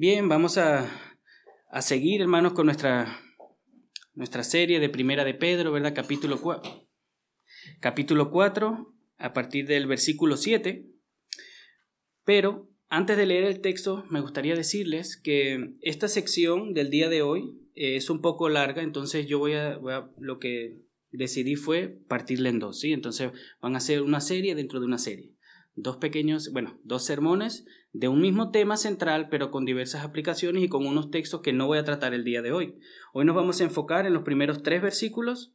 Bien, vamos a, a seguir, hermanos, con nuestra, nuestra serie de Primera de Pedro, ¿verdad? Capítulo 4. Capítulo 4, a partir del versículo 7. Pero antes de leer el texto, me gustaría decirles que esta sección del día de hoy es un poco larga, entonces yo voy a, voy a lo que decidí fue partirla en dos, ¿sí? Entonces van a ser una serie dentro de una serie dos pequeños, bueno, dos sermones de un mismo tema central, pero con diversas aplicaciones y con unos textos que no voy a tratar el día de hoy. Hoy nos vamos a enfocar en los primeros tres versículos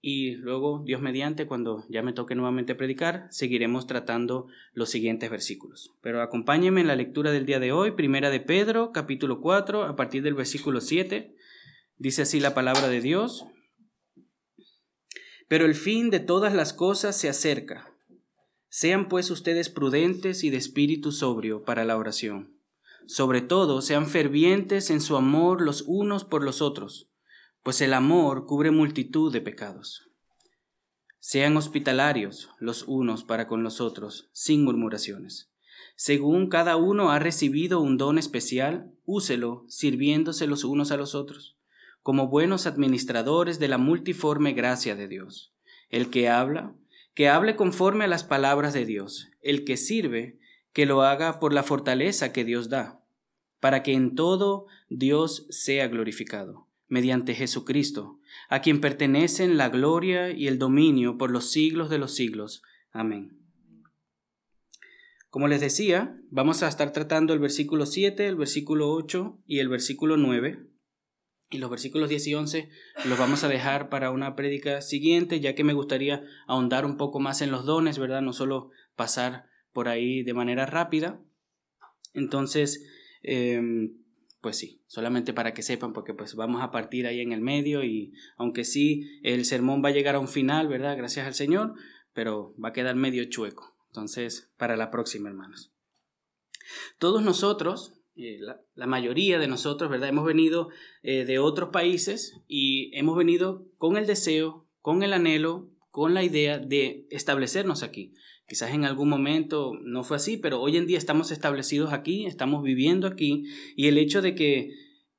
y luego, Dios mediante, cuando ya me toque nuevamente predicar, seguiremos tratando los siguientes versículos. Pero acompáñenme en la lectura del día de hoy, primera de Pedro, capítulo 4, a partir del versículo 7. Dice así la palabra de Dios. Pero el fin de todas las cosas se acerca sean pues ustedes prudentes y de espíritu sobrio para la oración. Sobre todo, sean fervientes en su amor los unos por los otros, pues el amor cubre multitud de pecados. Sean hospitalarios los unos para con los otros, sin murmuraciones. Según cada uno ha recibido un don especial, úselo, sirviéndose los unos a los otros, como buenos administradores de la multiforme gracia de Dios. El que habla, que hable conforme a las palabras de Dios. El que sirve, que lo haga por la fortaleza que Dios da, para que en todo Dios sea glorificado, mediante Jesucristo, a quien pertenecen la gloria y el dominio por los siglos de los siglos. Amén. Como les decía, vamos a estar tratando el versículo 7, el versículo 8 y el versículo 9 y los versículos 10 y 11 los vamos a dejar para una prédica siguiente, ya que me gustaría ahondar un poco más en los dones, ¿verdad? No solo pasar por ahí de manera rápida. Entonces, em, pues sí, solamente para que sepan, porque pues vamos a partir ahí en el medio y aunque sí, el sermón va a llegar a un final, ¿verdad? Gracias al Señor, pero va a quedar medio chueco. Entonces, para la próxima, hermanos. Todos nosotros eh, la, mayoría de nosotros, ¿verdad? Hemos venido eh, de otros países y hemos venido con el deseo, con el anhelo, con la idea de establecernos aquí. Quizás en algún momento no fue así, pero hoy en día estamos establecidos aquí, estamos viviendo aquí y el hecho de que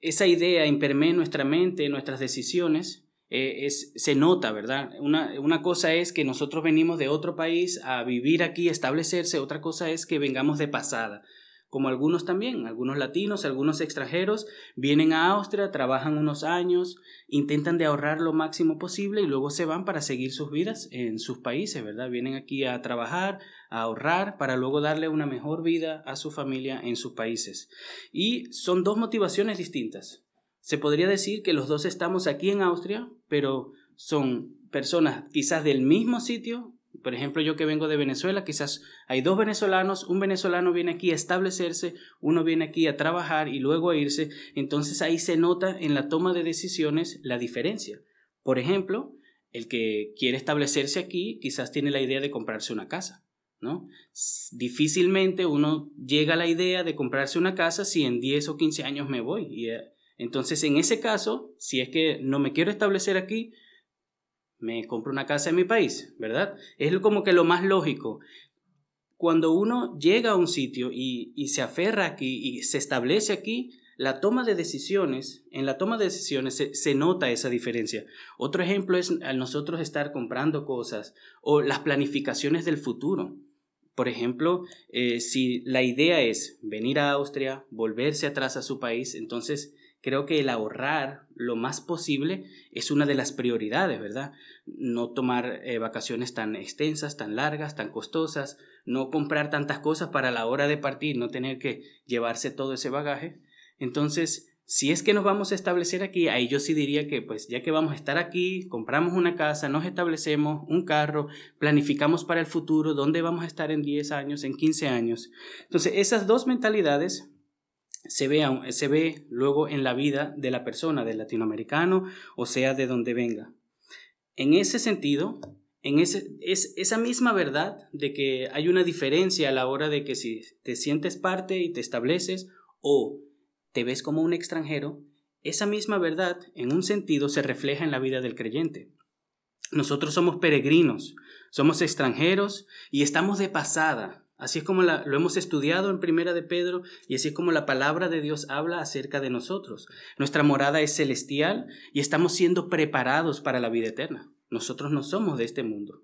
esa idea impermee nuestra mente, nuestras decisiones, eh, es, se nota, ¿verdad? Una, una, cosa es que nosotros venimos de otro país a vivir aquí, establecerse, otra cosa es que vengamos de pasada como algunos también, algunos latinos, algunos extranjeros, vienen a Austria, trabajan unos años, intentan de ahorrar lo máximo posible y luego se van para seguir sus vidas en sus países, ¿verdad? Vienen aquí a trabajar, a ahorrar, para luego darle una mejor vida a su familia en sus países. Y son dos motivaciones distintas. Se podría decir que los dos estamos aquí en Austria, pero son personas quizás del mismo sitio, por ejemplo, yo que vengo de Venezuela, quizás hay dos venezolanos, un venezolano viene aquí a establecerse, uno viene aquí a trabajar y luego a irse, entonces ahí se nota en la toma de decisiones la diferencia. Por ejemplo, el que quiere establecerse aquí quizás tiene la idea de comprarse una casa, ¿no? Difícilmente uno llega a la idea de comprarse una casa si en 10 o 15 años me voy. Y, eh, entonces, en ese caso, si es que no me quiero establecer aquí, me compro una casa en mi país, ¿verdad? Es como que lo más lógico. Cuando uno llega a un sitio y, se aferra aquí y se establece aquí, la toma de decisiones, en la toma de decisiones se, nota esa diferencia. Otro ejemplo es al nosotros estar comprando cosas o las planificaciones del futuro. Por ejemplo, eh, si la idea es venir a Austria, volverse atrás a su país, entonces creo que el ahorrar lo más posible es una de las prioridades, ¿verdad? No tomar eh, vacaciones tan extensas, tan largas, tan costosas, no comprar tantas cosas para la hora de partir, no tener que llevarse todo ese bagaje. Entonces, si es que nos vamos a establecer aquí, ahí yo sí diría que pues ya que vamos a estar aquí, compramos una casa, nos establecemos un carro, planificamos para el futuro, dónde vamos a estar en 10 años, en 15 años. Entonces, esas dos mentalidades se ve, se ve luego en la vida de la persona, del latinoamericano, o sea, de donde venga. En ese sentido, en ese, es esa misma verdad de que hay una diferencia a la hora de que si te sientes parte y te estableces o te ves como un extranjero, esa misma verdad en un sentido se refleja en la vida del creyente. Nosotros somos peregrinos, somos extranjeros y estamos de pasada Así es como lo hemos estudiado en Primera de Pedro y así es como la palabra de Dios habla acerca de nosotros. Nuestra morada es celestial y estamos siendo preparados para la vida eterna. Nosotros no somos de este mundo.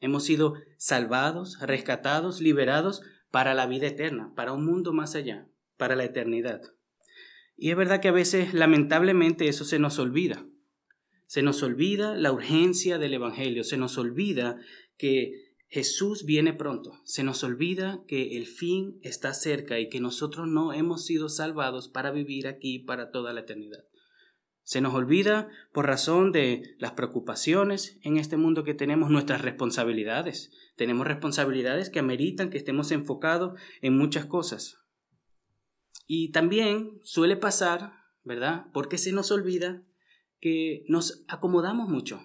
Hemos sido salvados, rescatados, liberados para la vida eterna, para un mundo más allá, para la eternidad. Y es verdad que a veces, lamentablemente, eso se nos olvida. Se nos olvida la urgencia del Evangelio, se nos olvida que Jesús viene pronto. Se nos olvida que el fin está cerca y que nosotros no hemos sido salvados para vivir aquí para toda la eternidad. Se nos olvida por razón de las preocupaciones en este mundo que tenemos, nuestras responsabilidades. Tenemos responsabilidades que ameritan que estemos enfocados en muchas cosas. Y también suele pasar, ¿verdad? Porque se nos olvida que nos acomodamos mucho.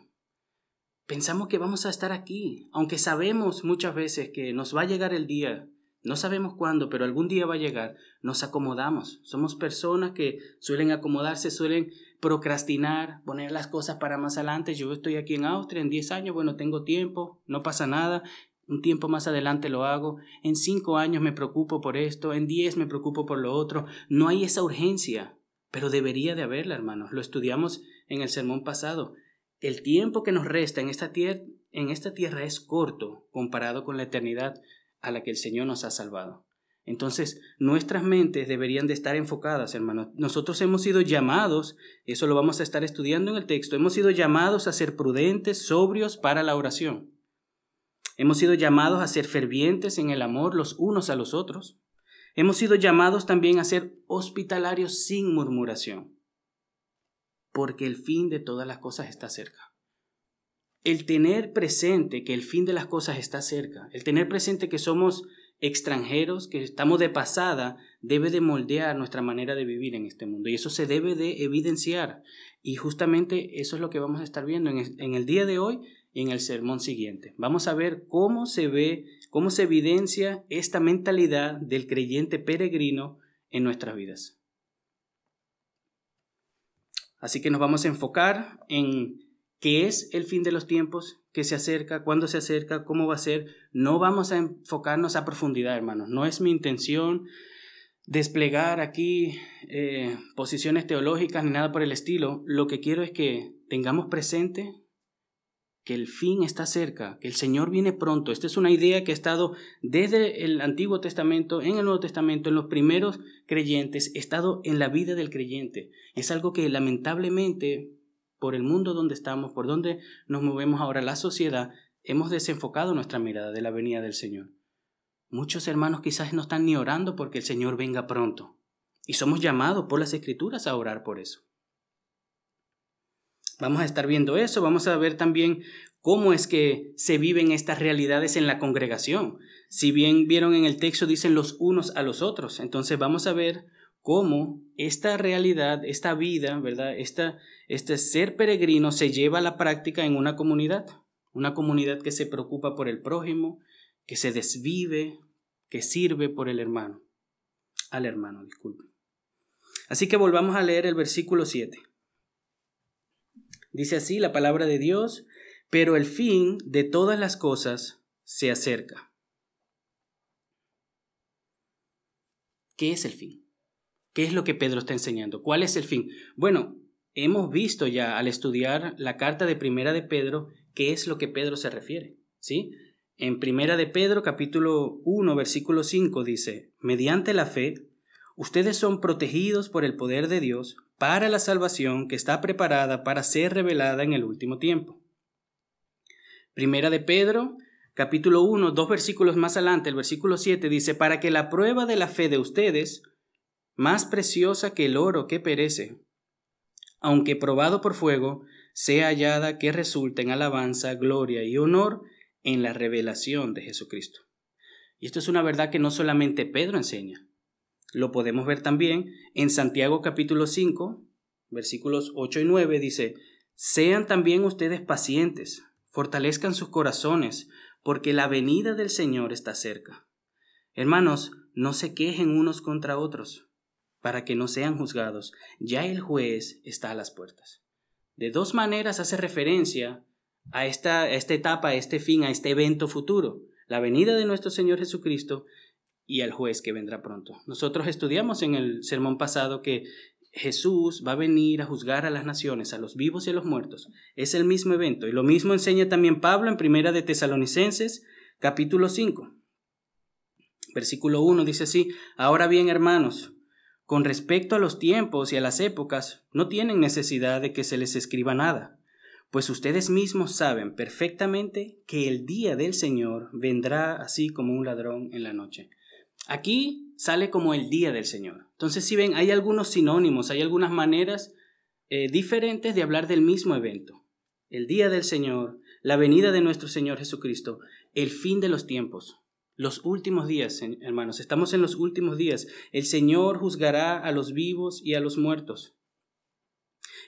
Pensamos que vamos a estar aquí, aunque sabemos muchas veces que nos va a llegar el día, no sabemos cuándo, pero algún día va a llegar, nos acomodamos. Somos personas que suelen acomodarse, suelen procrastinar, poner las cosas para más adelante. Yo estoy aquí en Austria en 10 años, bueno, tengo tiempo, no pasa nada, un tiempo más adelante lo hago, en 5 años me preocupo por esto, en 10 me preocupo por lo otro. No hay esa urgencia, pero debería de haberla, hermanos. Lo estudiamos en el sermón pasado. El tiempo que nos resta en esta, tierra, es corto comparado con la eternidad a la que el Señor nos ha salvado. Entonces, nuestras mentes deberían de estar enfocadas, hermanos. Nosotros hemos sido llamados, eso lo vamos a estar estudiando en el texto, hemos sido llamados a ser prudentes, sobrios para la oración. Hemos sido llamados a ser fervientes en el amor los unos a los otros. Hemos sido llamados también a ser hospitalarios sin murmuración porque el fin de todas las cosas está cerca. El tener presente que el fin de las cosas está cerca, el tener presente que somos extranjeros, que estamos de pasada, debe de moldear nuestra manera de vivir en este mundo. Y eso se debe de evidenciar. Y justamente eso es lo que vamos a estar viendo en el día de hoy y en el sermón siguiente. Vamos a ver cómo se ve, cómo se evidencia esta mentalidad del creyente peregrino en nuestras vidas. Así que nos vamos a enfocar en qué es el fin de los tiempos, qué se acerca, cuándo se acerca, cómo va a ser. No vamos a enfocarnos a profundidad, hermanos. No es mi intención desplegar aquí eh, posiciones teológicas ni nada por el estilo. Lo que quiero es que tengamos presente que el fin está cerca, que el Señor viene pronto. Esta es una idea que ha estado desde el Antiguo Testamento, en el Nuevo Testamento, en los primeros creyentes, ha estado en la vida del creyente. Es algo que lamentablemente, por el mundo donde estamos, por donde nos movemos ahora, la sociedad, hemos desenfocado nuestra mirada de la venida del Señor. Muchos hermanos quizás no están ni orando porque el Señor venga pronto. Y somos llamados por las Escrituras a orar por eso. Vamos a estar viendo eso, vamos a ver también cómo es que se viven estas realidades en la congregación. Si bien vieron en el texto dicen los unos a los otros, entonces vamos a ver cómo esta realidad, esta vida, ¿verdad? Esta, este ser peregrino se lleva a la práctica en una comunidad, una comunidad que se preocupa por el prójimo, que se desvive, que sirve por el hermano, al hermano, disculpe. Así que volvamos a leer el versículo 7. Dice así la palabra de Dios, pero el fin de todas las cosas se acerca. ¿Qué es el fin? ¿Qué es lo que Pedro está enseñando? ¿Cuál es el fin? Bueno, hemos visto ya al estudiar la carta de Primera de Pedro qué es lo que Pedro se refiere, ¿sí? En Primera de Pedro capítulo 1 versículo 5 dice, mediante la fe, ustedes son protegidos por el poder de Dios para la salvación que está preparada para ser revelada en el último tiempo. Primera de Pedro, capítulo 1, dos versículos más adelante, el versículo 7 dice, para que la prueba de la fe de ustedes, más preciosa que el oro que perece, aunque probado por fuego, sea hallada que resulte en alabanza, gloria y honor en la revelación de Jesucristo. Y esto es una verdad que no solamente Pedro enseña, lo podemos ver también en Santiago capítulo 5, versículos 8 y 9, dice, Sean también ustedes pacientes, fortalezcan sus corazones, porque la venida del Señor está cerca. Hermanos, no se quejen unos contra otros, para que no sean juzgados. Ya el juez está a las puertas. De dos maneras hace referencia a esta, a esta etapa, a este fin, a este evento futuro. la venida de nuestro Señor Jesucristo y al juez que vendrá pronto. Nosotros estudiamos en el sermón pasado que Jesús va a venir a juzgar a las naciones, a los vivos y a los muertos. Es el mismo evento. Y lo mismo enseña también Pablo en Primera de Tesalonicenses, capítulo 5. Versículo 1 dice así, Ahora bien, hermanos, con respecto a los tiempos y a las épocas, no tienen necesidad de que se les escriba nada, pues ustedes mismos saben perfectamente que el día del Señor vendrá así como un ladrón en la noche. Aquí sale como el día del Señor. Entonces, si ven, hay algunos sinónimos, hay algunas maneras eh, diferentes de hablar del mismo evento. El día del Señor, la venida de nuestro Señor Jesucristo, el fin de los tiempos. Los últimos días, hermanos, estamos en los últimos días. El Señor juzgará a los vivos y a los muertos.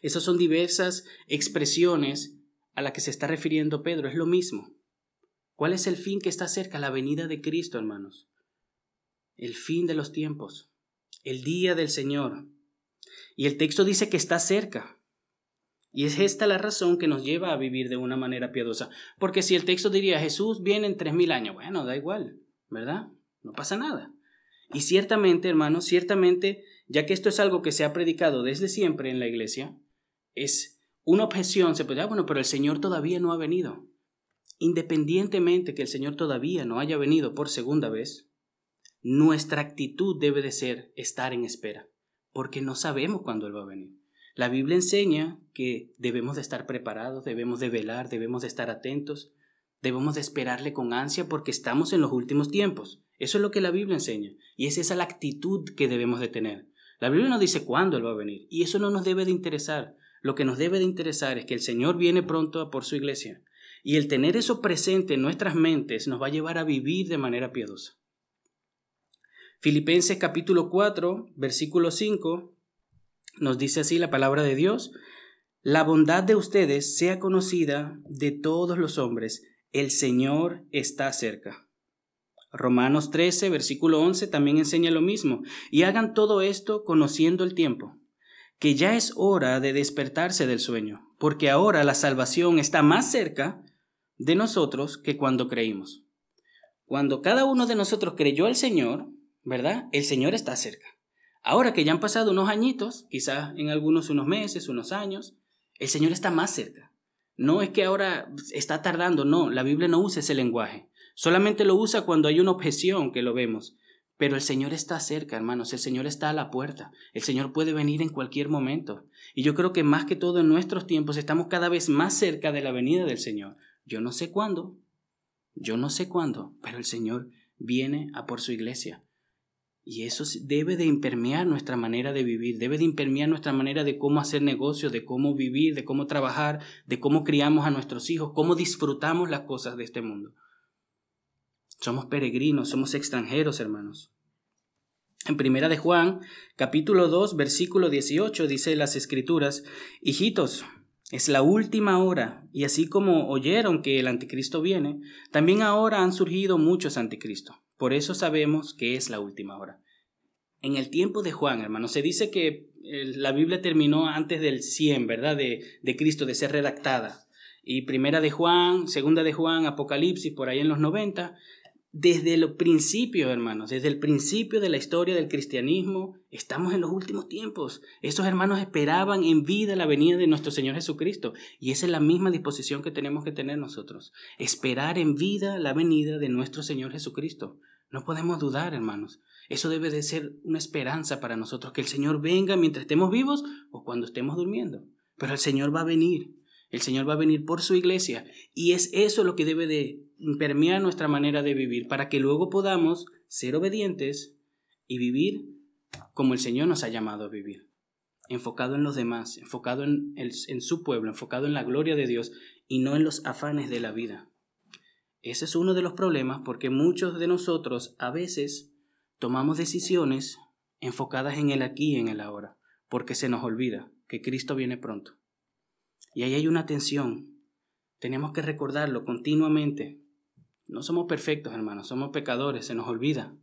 Esas son diversas expresiones a las que se está refiriendo Pedro. Es lo mismo. ¿Cuál es el fin que está cerca? La venida de Cristo, hermanos. El fin de los tiempos. El día del Señor. Y el texto dice que está cerca. Y es esta la razón que nos lleva a vivir de una manera piadosa. Porque si el texto diría Jesús viene en tres mil años, bueno, da igual, ¿verdad? No pasa nada. Y ciertamente, hermanos, ciertamente, ya que esto es algo que se ha predicado desde siempre en la iglesia, es una objeción, se puede ah, bueno, pero el Señor todavía no ha venido. Independientemente que el Señor todavía no haya venido por segunda vez, nuestra actitud debe de ser estar en espera, porque no sabemos cuándo Él va a venir. La Biblia enseña que debemos de estar preparados, debemos de velar, debemos de estar atentos, debemos de esperarle con ansia porque estamos en los últimos tiempos. Eso es lo que la Biblia enseña y es esa la actitud que debemos de tener. La Biblia no dice cuándo Él va a venir y eso no nos debe de interesar. Lo que nos debe de interesar es que el Señor viene pronto por su iglesia y el tener eso presente en nuestras mentes nos va a llevar a vivir de manera piadosa. Filipenses capítulo 4, versículo 5 nos dice así la palabra de Dios, la bondad de ustedes sea conocida de todos los hombres, el Señor está cerca. Romanos 13, versículo 11 también enseña lo mismo, y hagan todo esto conociendo el tiempo, que ya es hora de despertarse del sueño, porque ahora la salvación está más cerca de nosotros que cuando creímos. Cuando cada uno de nosotros creyó al Señor, ¿verdad? El Señor está cerca. Ahora que ya han pasado unos añitos, quizás en algunos unos meses, unos años, el Señor está más cerca. No es que ahora está tardando, no, la Biblia no usa ese lenguaje. Solamente lo usa cuando hay una objeción que lo vemos. Pero el Señor está cerca, hermanos, el Señor está a la puerta, el Señor puede venir en cualquier momento. Y yo creo que más que todo en nuestros tiempos estamos cada vez más cerca de la venida del Señor. Yo no sé cuándo, yo no sé cuándo, pero el Señor viene a por su iglesia. Y eso debe de impermear nuestra manera de vivir, debe de impermear nuestra manera de cómo hacer negocios, de cómo vivir, de cómo trabajar, de cómo criamos a nuestros hijos, cómo disfrutamos las cosas de este mundo. Somos peregrinos, somos extranjeros, hermanos. En Primera de Juan, capítulo 2, versículo 18, dice las Escrituras, Hijitos, es la última hora, y así como oyeron que el anticristo viene, también ahora han surgido muchos anticristos. Por eso sabemos que es la última hora. En el tiempo de Juan, hermano, se dice que eh, la Biblia terminó antes del 100, ¿verdad? De, de Cristo, de ser redactada. Y primera de Juan, segunda de Juan, Apocalipsis, por ahí en los 90, desde el principio, hermanos, desde el principio de la historia del cristianismo, estamos en los últimos tiempos. Esos hermanos esperaban en vida la venida de nuestro Señor Jesucristo. Y esa es la misma disposición que tenemos que tener nosotros. Esperar en vida la venida de nuestro Señor Jesucristo. No podemos dudar, hermanos. Eso debe de ser una esperanza para nosotros, que el Señor venga mientras estemos vivos o cuando estemos durmiendo. Pero el Señor va a venir. El Señor va a venir por su iglesia. Y es eso lo que debe de permear nuestra manera de vivir, para que luego podamos ser obedientes y vivir como el Señor nos ha llamado a vivir. Enfocado en los demás, enfocado en, en su pueblo, enfocado en la gloria de Dios y no en los afanes de la vida. Ese es uno de los problemas porque muchos de nosotros a veces tomamos decisiones enfocadas en el aquí y en el ahora, porque se nos olvida que Cristo viene pronto. Y ahí hay una tensión. Tenemos que recordarlo continuamente. No somos perfectos, hermanos, somos pecadores, se nos olvida.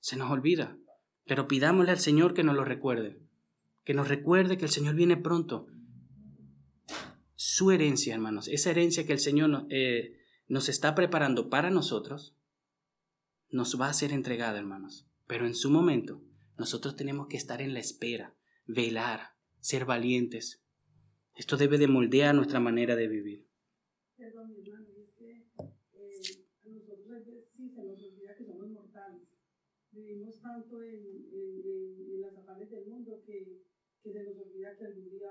Se nos olvida. Pero pidámosle al Señor que nos lo recuerde. Que nos recuerde que el Señor viene pronto. Su herencia, hermanos, esa herencia que el Señor nos, eh, nos está preparando para nosotros, nos va a ser entregada, hermanos. Pero en su momento, nosotros tenemos que estar en la espera, velar, ser valientes. Esto debe de moldear nuestra manera de vivir. Perdón, mi hermano, es que eh, a nosotros a veces sí se nos olvida que somos mortales. Vivimos tanto en, en, en, las afanes del mundo que, que, se nos olvida que algún día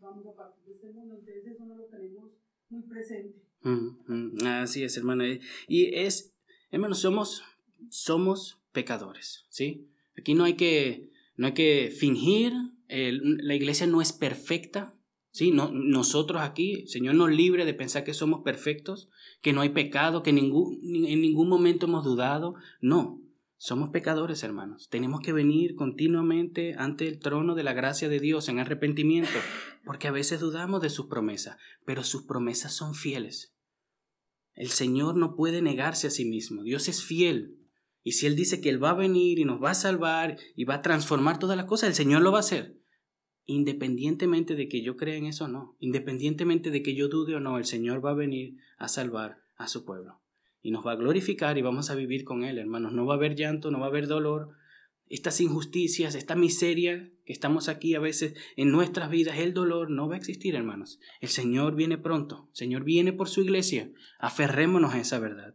vamos a partir de este mundo. Entonces eso no lo tenemos muy presente. Mm, mm, así es, hermano. Y es, hermano, somos, somos pecadores, ¿sí? Aquí no hay que, no hay que fingir, la iglesia no es perfecta, ¿sí? No, nosotros aquí, Señor nos libre de pensar que somos perfectos, que no hay pecado, que en ningún momento hemos dudado. No, somos pecadores, hermanos. Tenemos que venir continuamente ante el trono de la gracia de Dios en arrepentimiento, porque a veces dudamos de sus promesas, pero sus promesas son fieles. El Señor no puede negarse a sí mismo. Dios es fiel. Y si Él dice que Él va a venir y nos va a salvar y va a transformar todas las cosas, el Señor lo va a hacer. Independientemente de que yo crea en eso o no, independientemente de que yo dude o no, el Señor va a venir a salvar a su pueblo. Y nos va a glorificar y vamos a vivir con Él, hermanos. No va a haber llanto, no va a haber dolor. Estas injusticias, esta miseria que estamos aquí a veces en nuestras vidas, el dolor no va a existir, hermanos. El Señor viene pronto. El Señor viene por su iglesia. Aferrémonos a esa verdad.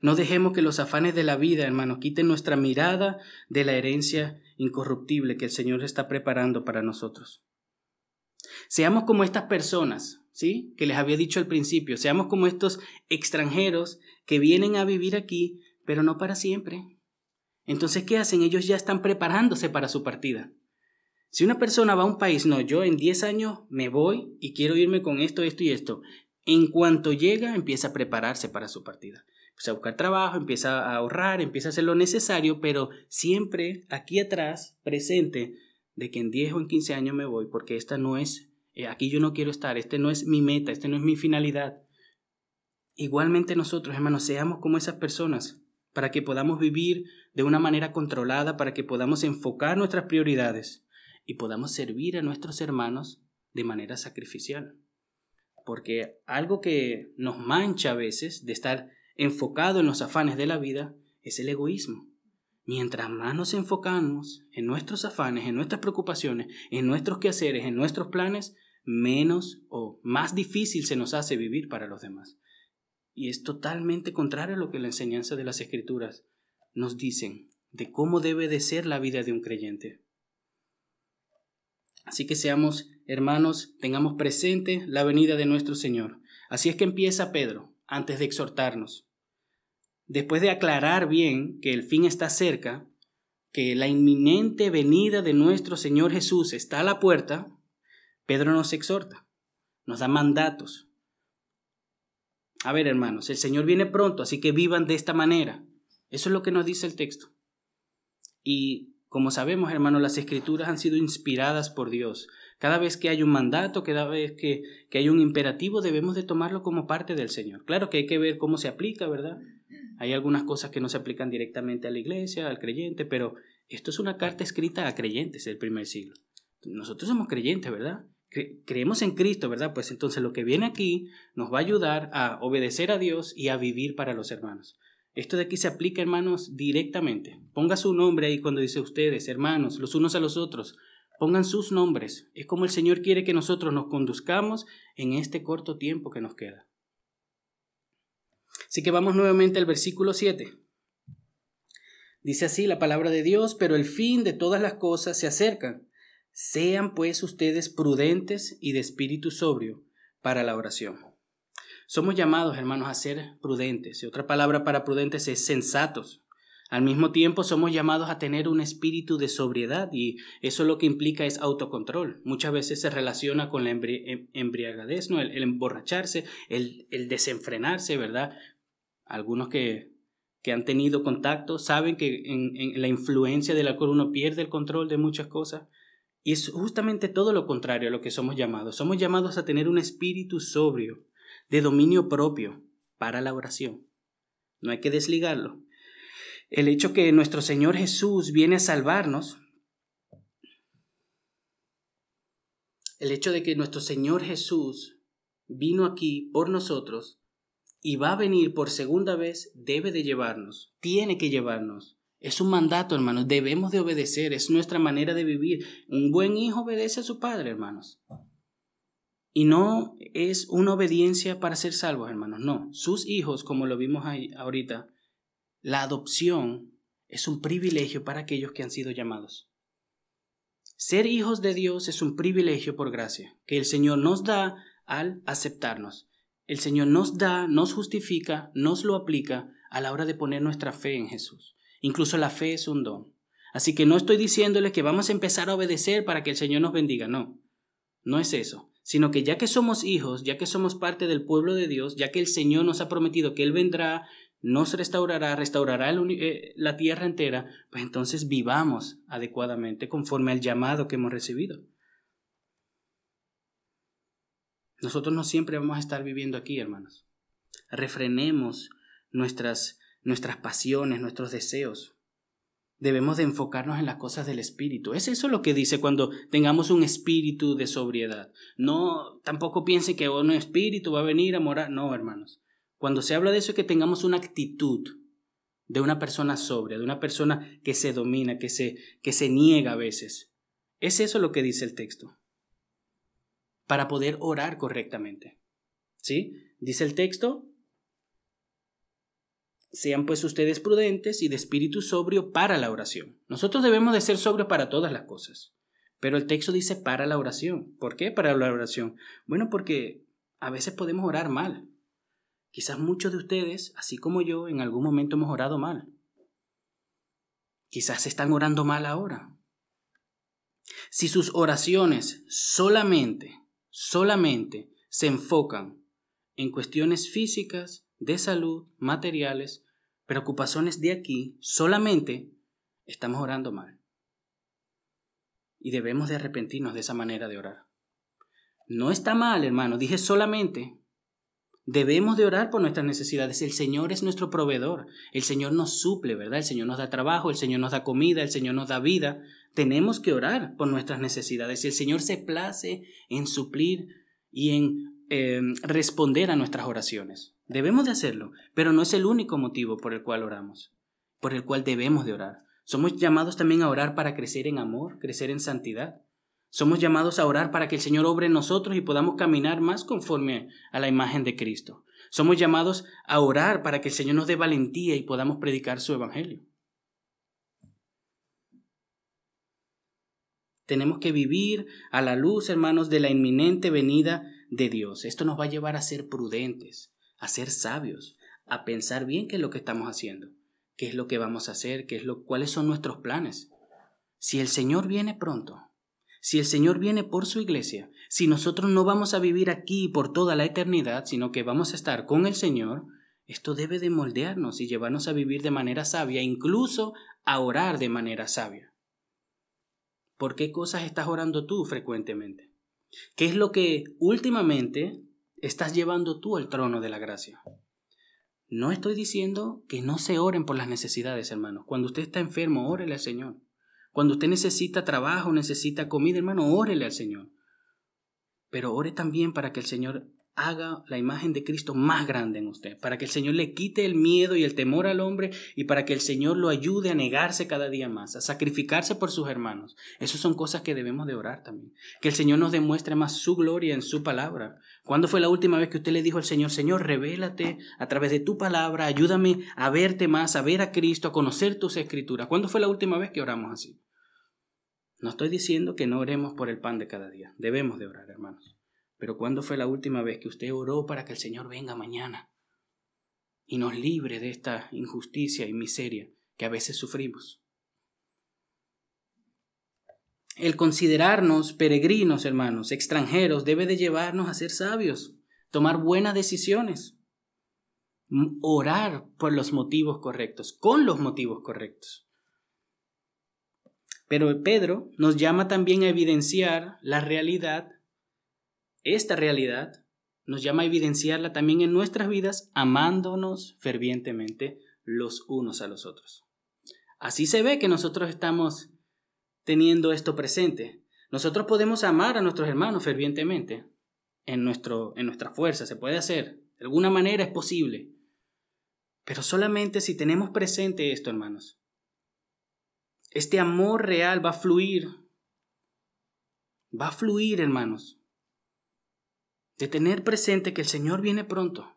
No dejemos que los afanes de la vida, hermanos, quiten nuestra mirada de la herencia incorruptible que el Señor está preparando para nosotros. Seamos como estas personas, ¿sí? Que les había dicho al principio, seamos como estos extranjeros que vienen a vivir aquí, pero no para siempre. Entonces, ¿qué hacen? Ellos ya están preparándose para su partida. Si una persona va a un país, no, yo en 10 años me voy y quiero irme con esto, esto y esto. En cuanto llega, empieza a prepararse para su partida empieza a buscar trabajo, empieza a ahorrar, empieza a hacer lo necesario, pero siempre aquí atrás, presente, de que en 10 o en 15 años me voy, porque esta no es, eh, aquí yo no quiero estar, este no es mi meta, este no es mi finalidad. Igualmente nosotros, hermanos, seamos como esas personas, para que podamos vivir de una manera controlada, para que podamos enfocar nuestras prioridades y podamos servir a nuestros hermanos de manera sacrificial. Porque algo que nos mancha a veces de estar enfocado en los afanes de la vida es el egoísmo. Mientras más nos enfocamos en nuestros afanes, en nuestras preocupaciones, en nuestros quehaceres, en nuestros planes, menos o más difícil se nos hace vivir para los demás. Y es totalmente contrario a lo que la enseñanza de las Escrituras nos dicen de cómo debe de ser la vida de un creyente. Así que seamos hermanos, tengamos presente la venida de nuestro Señor. Así es que empieza Pedro antes de exhortarnos. Después de aclarar bien que el fin está cerca, que la inminente venida de nuestro Señor Jesús está a la puerta, Pedro nos exhorta, nos da mandatos. A ver, hermanos, el Señor viene pronto, así que vivan de esta manera. Eso es lo que nos dice el texto. Y como sabemos, hermanos, las escrituras han sido inspiradas por Dios cada vez que hay un mandato, cada vez que, hay un imperativo, debemos de tomarlo como parte del Señor. Claro que hay que ver cómo se aplica, ¿verdad? Hay algunas cosas que no se aplican directamente a la iglesia, al creyente, pero esto es una carta escrita a creyentes del primer siglo. Nosotros somos creyentes, ¿verdad? creemos en Cristo, ¿verdad? Pues entonces lo que viene aquí nos va a ayudar a obedecer a Dios y a vivir para los hermanos. Esto de aquí se aplica, hermanos, directamente. Ponga su nombre ahí cuando dice ustedes, hermanos, los unos a los otros. Pongan sus nombres. Es como el Señor quiere que nosotros nos conduzcamos en este corto tiempo que nos queda. Así que vamos nuevamente al versículo 7. Dice así la palabra de Dios, pero el fin de todas las cosas se acerca. Sean pues ustedes prudentes y de espíritu sobrio para la oración. Somos llamados, hermanos, a ser prudentes. Y otra palabra para prudentes es sensatos. Al mismo tiempo somos llamados a tener un espíritu de sobriedad y eso lo que implica es autocontrol. Muchas veces se relaciona con la em, embriagadez, ¿no? el, emborracharse, el, desenfrenarse, ¿verdad? Algunos que, que han tenido contacto saben que en, la influencia del alcohol uno pierde el control de muchas cosas. Y es justamente todo lo contrario a lo que somos llamados. Somos llamados a tener un espíritu sobrio, de dominio propio, para la oración. No hay que desligarlo el hecho que nuestro Señor Jesús viene a salvarnos, el hecho de que nuestro Señor Jesús vino aquí por nosotros y va a venir por segunda vez, debe de llevarnos, tiene que llevarnos. Es un mandato, hermanos, debemos de obedecer, es nuestra manera de vivir. Un buen hijo obedece a su padre, hermanos. Y no es una obediencia para ser salvos, hermanos, no. Sus hijos, como lo vimos ahí ahorita, la adopción es un privilegio para aquellos que han sido llamados. Ser hijos de Dios es un privilegio por gracia, que el Señor nos da al aceptarnos. El Señor nos da, nos justifica, nos lo aplica a la hora de poner nuestra fe en Jesús. Incluso la fe es un don. Así que no estoy diciéndole que vamos a empezar a obedecer para que el Señor nos bendiga, no. No es eso, sino que ya que somos hijos, ya que somos parte del pueblo de Dios, ya que el Señor nos ha prometido que Él vendrá, nos restaurará, restaurará eh, la tierra entera, pues entonces vivamos adecuadamente conforme al llamado que hemos recibido. Nosotros no siempre vamos a estar viviendo aquí, hermanos. Refrenemos nuestras, nuestras pasiones, nuestros deseos. Debemos de enfocarnos en las cosas del espíritu. Es eso lo que dice cuando tengamos un espíritu de sobriedad. No, tampoco piense que un espíritu va a venir a morar. No, hermanos. Cuando se habla de eso es que tengamos una actitud de una persona sobria, de una persona que se domina, que se, que se niega a veces. Es eso lo que dice el texto para poder orar correctamente. ¿Sí? Dice el texto, sean pues ustedes prudentes y de espíritu sobrio para la oración. Nosotros debemos de ser sobrios para todas las cosas, pero el texto dice para la oración. ¿Por qué para la oración? Bueno, porque a veces podemos orar mal. Quizás muchos de ustedes, así como yo, en algún momento hemos orado mal. Quizás están orando mal ahora. Si sus oraciones solamente solamente se enfocan en cuestiones físicas, de salud, materiales, preocupaciones de aquí, solamente estamos orando mal. Y debemos de arrepentirnos de esa manera de orar. No está mal, hermano, dije solamente. Debemos de orar por nuestras necesidades. El Señor es nuestro proveedor. El Señor nos suple, ¿verdad? El Señor nos da trabajo, el Señor nos da comida, el Señor nos da vida tenemos que orar por nuestras necesidades y el Señor se place en suplir y en eh, responder a nuestras oraciones. Debemos de hacerlo, pero no es el único motivo por el cual oramos, por el cual debemos de orar. Somos llamados también a orar para crecer en amor, crecer en santidad. Somos llamados a orar para que el Señor obre en nosotros y podamos caminar más conforme a la imagen de Cristo. Somos llamados a orar para que el Señor nos dé valentía y podamos predicar su Evangelio. Tenemos que vivir a la luz, hermanos, de la inminente venida de Dios. Esto nos va a llevar a ser prudentes, a ser sabios, a pensar bien qué es lo que estamos haciendo, qué es lo que vamos a hacer, qué es lo, cuáles son nuestros planes. Si el Señor viene pronto, si el Señor viene por su iglesia, si nosotros no vamos a vivir aquí por toda la eternidad, sino que vamos a estar con el Señor, esto debe de moldearnos y llevarnos a vivir de manera sabia, incluso a orar de manera sabia. ¿Por qué cosas estás orando tú frecuentemente? ¿Qué es lo que últimamente estás llevando tú al trono de la gracia? No estoy diciendo que no se oren por las necesidades, hermanos. Cuando usted está enfermo, órele al Señor. Cuando usted necesita trabajo, necesita comida, hermano, órele al Señor. Pero ore también para que el Señor haga la imagen de Cristo más grande en usted, para que el Señor le quite el miedo y el temor al hombre y para que el Señor lo ayude a negarse cada día más, a sacrificarse por sus hermanos. Esas son cosas que debemos de orar también. Que el Señor nos demuestre más su gloria en su palabra. ¿Cuándo fue la última vez que usted le dijo al Señor, Señor, revélate a través de tu palabra, ayúdame a verte más, a ver a Cristo, a conocer tus escrituras? ¿Cuándo fue la última vez que oramos así? No estoy diciendo que no oremos por el pan de cada día. Debemos de orar, hermanos. Pero ¿cuándo fue la última vez que usted oró para que el Señor venga mañana y nos libre de esta injusticia y miseria que a veces sufrimos? El considerarnos peregrinos, hermanos, extranjeros, debe de llevarnos a ser sabios, tomar buenas decisiones, orar por los motivos correctos, con los motivos correctos. Pero Pedro nos llama también a evidenciar la realidad esta realidad nos llama a evidenciarla también en nuestras vidas, amándonos fervientemente los unos a los otros. Así se ve que nosotros estamos teniendo esto presente. Nosotros podemos amar a nuestros hermanos fervientemente en, nuestro, en nuestra fuerza, se puede hacer. De alguna manera es posible. Pero solamente si tenemos presente esto, hermanos. Este amor real va a fluir. Va a fluir, hermanos. De tener presente que el Señor viene pronto.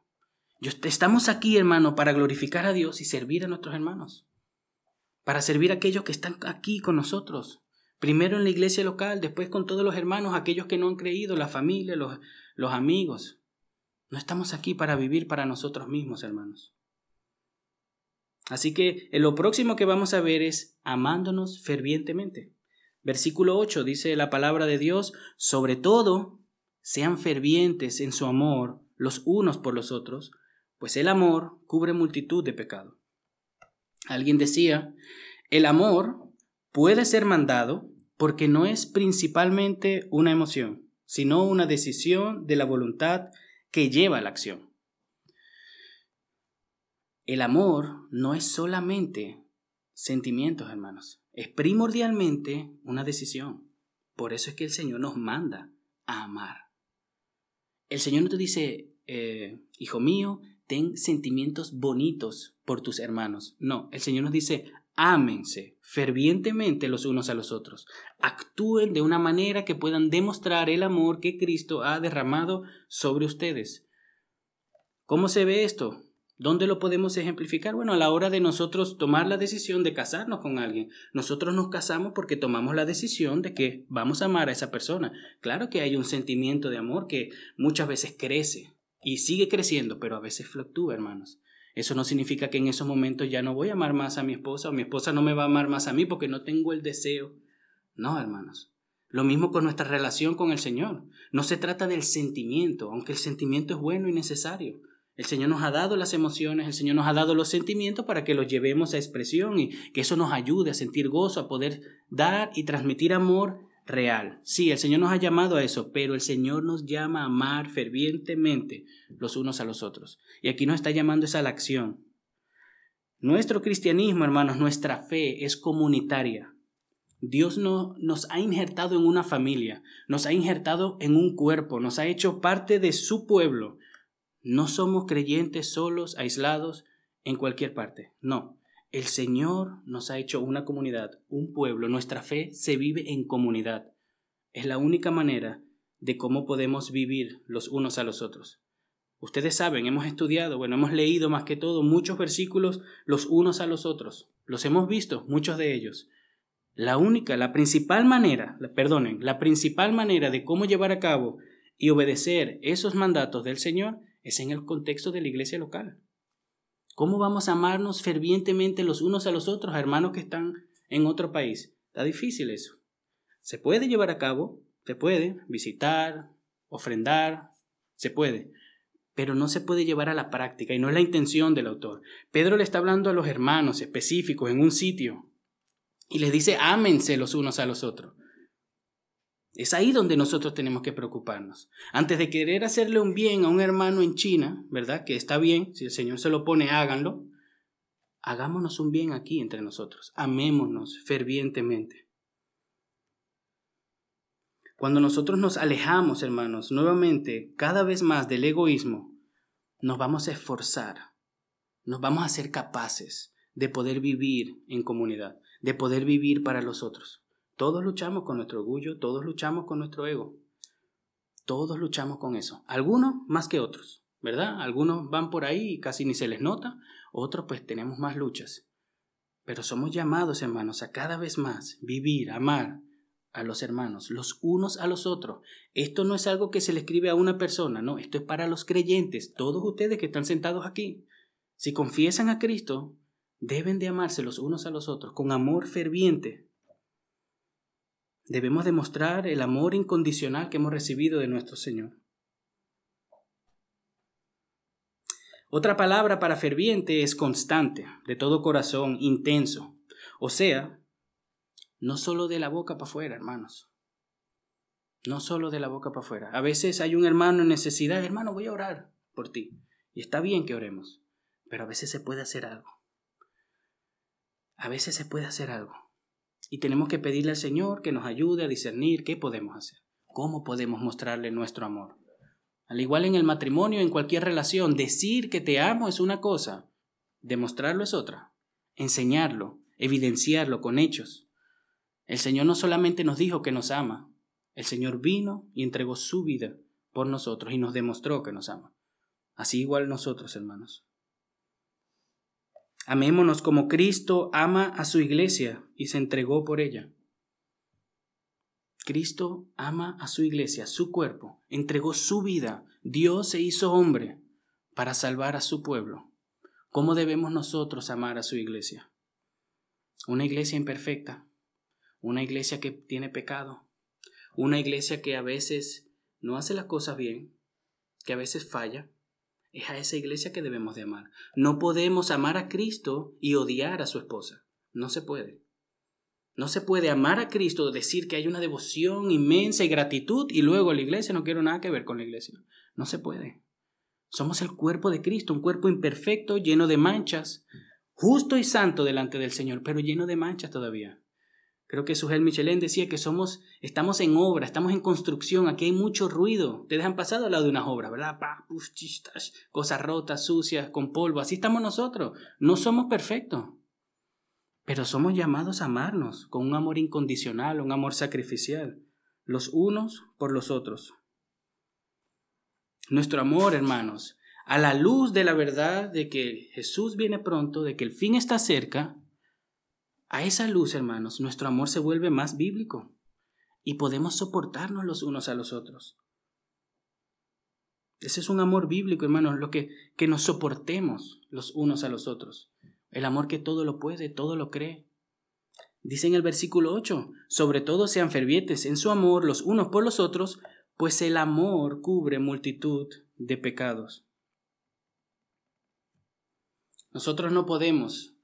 Estamos aquí, hermano, para glorificar a Dios y servir a nuestros hermanos. Para servir a aquellos que están aquí con nosotros. Primero en la iglesia local, después con todos los hermanos, aquellos que no han creído, la familia, los, los amigos. No estamos aquí para vivir para nosotros mismos, hermanos. Así que lo próximo que vamos a ver es amándonos fervientemente. Versículo 8 dice la palabra de Dios, sobre todo, sean fervientes en su amor los unos por los otros, pues el amor cubre multitud de pecado. Alguien decía, el amor puede ser mandado porque no es principalmente una emoción, sino una decisión de la voluntad que lleva a la acción. El amor no es solamente sentimientos, hermanos, es primordialmente una decisión. Por eso es que el Señor nos manda a amar. El Señor no te dice, eh, hijo mío, ten sentimientos bonitos por tus hermanos. No, el Señor nos dice, ámense fervientemente los unos a los otros. Actúen de una manera que puedan demostrar el amor que Cristo ha derramado sobre ustedes. ¿Cómo se ve esto? ¿Dónde lo podemos ejemplificar? Bueno, a la hora de nosotros tomar la decisión de casarnos con alguien. Nosotros nos casamos porque tomamos la decisión de que vamos a amar a esa persona. Claro que hay un sentimiento de amor que muchas veces crece y sigue creciendo, pero a veces fluctúa, hermanos. Eso no significa que en esos momentos ya no voy a amar más a mi esposa o mi esposa no me va a amar más a mí porque no tengo el deseo. No, hermanos. Lo mismo con nuestra relación con el Señor. No se trata del sentimiento, aunque el sentimiento es bueno y necesario. El Señor nos ha dado las emociones, el Señor nos ha dado los sentimientos para que los llevemos a expresión y que eso nos ayude a sentir gozo, a poder dar y transmitir amor real. Sí, el Señor nos ha llamado a eso, pero el Señor nos llama a amar fervientemente los unos a los otros. Y aquí nos está llamando esa la acción. Nuestro cristianismo, hermanos, nuestra fe es comunitaria. Dios no, nos ha injertado en una familia, nos ha injertado en un cuerpo, nos ha hecho parte de su pueblo. No somos creyentes solos, aislados, en cualquier parte. No, el Señor nos ha hecho una comunidad, un pueblo. Nuestra fe se vive en comunidad. Es la única manera de cómo podemos vivir los unos a los otros. Ustedes saben, hemos estudiado, bueno, hemos leído más que todo muchos versículos los unos a los otros. Los hemos visto, muchos de ellos. La única, la principal manera, perdonen, la principal manera de cómo llevar a cabo y obedecer esos mandatos del Señor es en el contexto de la iglesia local. ¿Cómo vamos a amarnos fervientemente los unos a los otros, hermanos que están en otro país? Está difícil eso. Se puede llevar a cabo, se puede visitar, ofrendar, se puede, pero no se puede llevar a la práctica y no es la intención del autor. Pedro le está hablando a los hermanos específicos en un sitio y les dice ámense los unos a los otros. Es ahí donde nosotros tenemos que preocuparnos. Antes de querer hacerle un bien a un hermano en China, ¿verdad? Que está bien, si el Señor se lo pone, háganlo. Hagámonos un bien aquí entre nosotros. Amémonos fervientemente. Cuando nosotros nos alejamos, hermanos, nuevamente, cada vez más del egoísmo, nos vamos a esforzar, nos vamos a ser capaces de poder vivir en comunidad, de poder vivir para los otros. Todos luchamos con nuestro orgullo, todos luchamos con nuestro ego. Todos luchamos con eso. Algunos más que otros, ¿verdad? Algunos van por ahí y casi ni se les nota, otros pues tenemos más luchas. Pero somos llamados, hermanos, a cada vez más vivir, amar, a los hermanos, los unos a los otros. Esto no es algo que se le escribe a una persona, no, esto es para los creyentes, todos ustedes que están sentados aquí. Si confiesan a Cristo, deben de amarse los unos a los otros con amor ferviente. Debemos demostrar el amor incondicional que hemos recibido de nuestro Señor. Otra palabra para ferviente es constante, de todo corazón, intenso. O sea, no solo de la boca para afuera, hermanos. No solo de la boca para afuera. A veces hay un hermano en necesidad, hermano, voy a orar por ti. Y está bien que oremos, pero a veces se puede hacer algo. A veces se puede hacer algo. Y tenemos que pedirle al Señor que nos ayude a discernir qué podemos hacer, cómo podemos mostrarle nuestro amor. Al igual en el matrimonio, en cualquier relación, decir que te amo es una cosa, demostrarlo es otra, enseñarlo, evidenciarlo con hechos. El Señor no solamente nos dijo que nos ama, el Señor vino y entregó su vida por nosotros y nos demostró que nos ama. Así igual nosotros, hermanos. Amémonos como Cristo ama a su iglesia y se entregó por ella. Cristo ama a su iglesia, su cuerpo, entregó su vida. Dios se hizo hombre para salvar a su pueblo. ¿Cómo debemos nosotros amar a su iglesia? Una iglesia imperfecta, una iglesia que tiene pecado, una iglesia que a veces no hace las cosas bien, que a veces falla. Es a esa iglesia que debemos de amar. No podemos amar a Cristo y odiar a su esposa. No se puede. No se puede amar a Cristo, decir que hay una devoción inmensa y gratitud y luego la iglesia no quiero nada que ver con la iglesia. No se puede. Somos el cuerpo de Cristo, un cuerpo imperfecto, lleno de manchas, justo y santo delante del Señor, pero lleno de manchas todavía. Creo que Sujel Michelén decía que somos, estamos en obra, estamos en construcción, aquí hay mucho ruido. Te dejan pasado al lado de unas obras, ¿verdad? cosas rotas, sucias, con polvo. Así estamos nosotros. No somos perfectos. Pero somos llamados a amarnos con un amor incondicional, un amor sacrificial, los unos por los otros. Nuestro amor, hermanos, a la luz de la verdad de que Jesús viene pronto, de que el fin está cerca, a esa luz, hermanos, nuestro amor se vuelve más bíblico y podemos soportarnos los unos a los otros. Ese es un amor bíblico, hermanos, lo que, que nos soportemos los unos a los otros. El amor que todo lo puede, todo lo cree. Dice en el versículo 8, sobre todo sean fervientes en su amor los unos por los otros, pues el amor cubre multitud de pecados. Nosotros no podemos,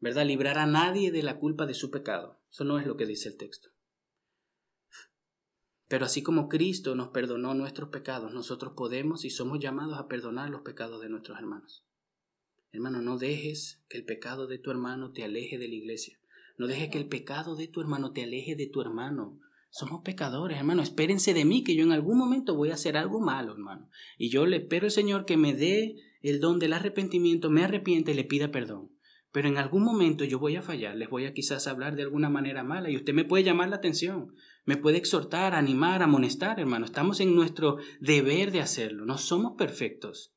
¿verdad?, librar a nadie de la culpa de su pecado. Eso no es lo que dice el texto. Pero así como Cristo nos perdonó nuestros pecados, nosotros podemos y somos llamados a perdonar los pecados de nuestros hermanos. Hermano, no dejes que el pecado de tu hermano te aleje de la iglesia. No dejes que el pecado de tu hermano te aleje de tu hermano. Somos pecadores, hermano. Espérense de mí que yo en algún momento voy a hacer algo malo, hermano. Y yo le espero al Señor que me dé el don del arrepentimiento, me arrepiente y le pida perdón. Pero en algún momento yo voy a fallar, les voy a quizás hablar de alguna manera mala y usted me puede llamar la atención, me puede exhortar, animar, amonestar, hermano. Estamos en nuestro deber de hacerlo. No somos perfectos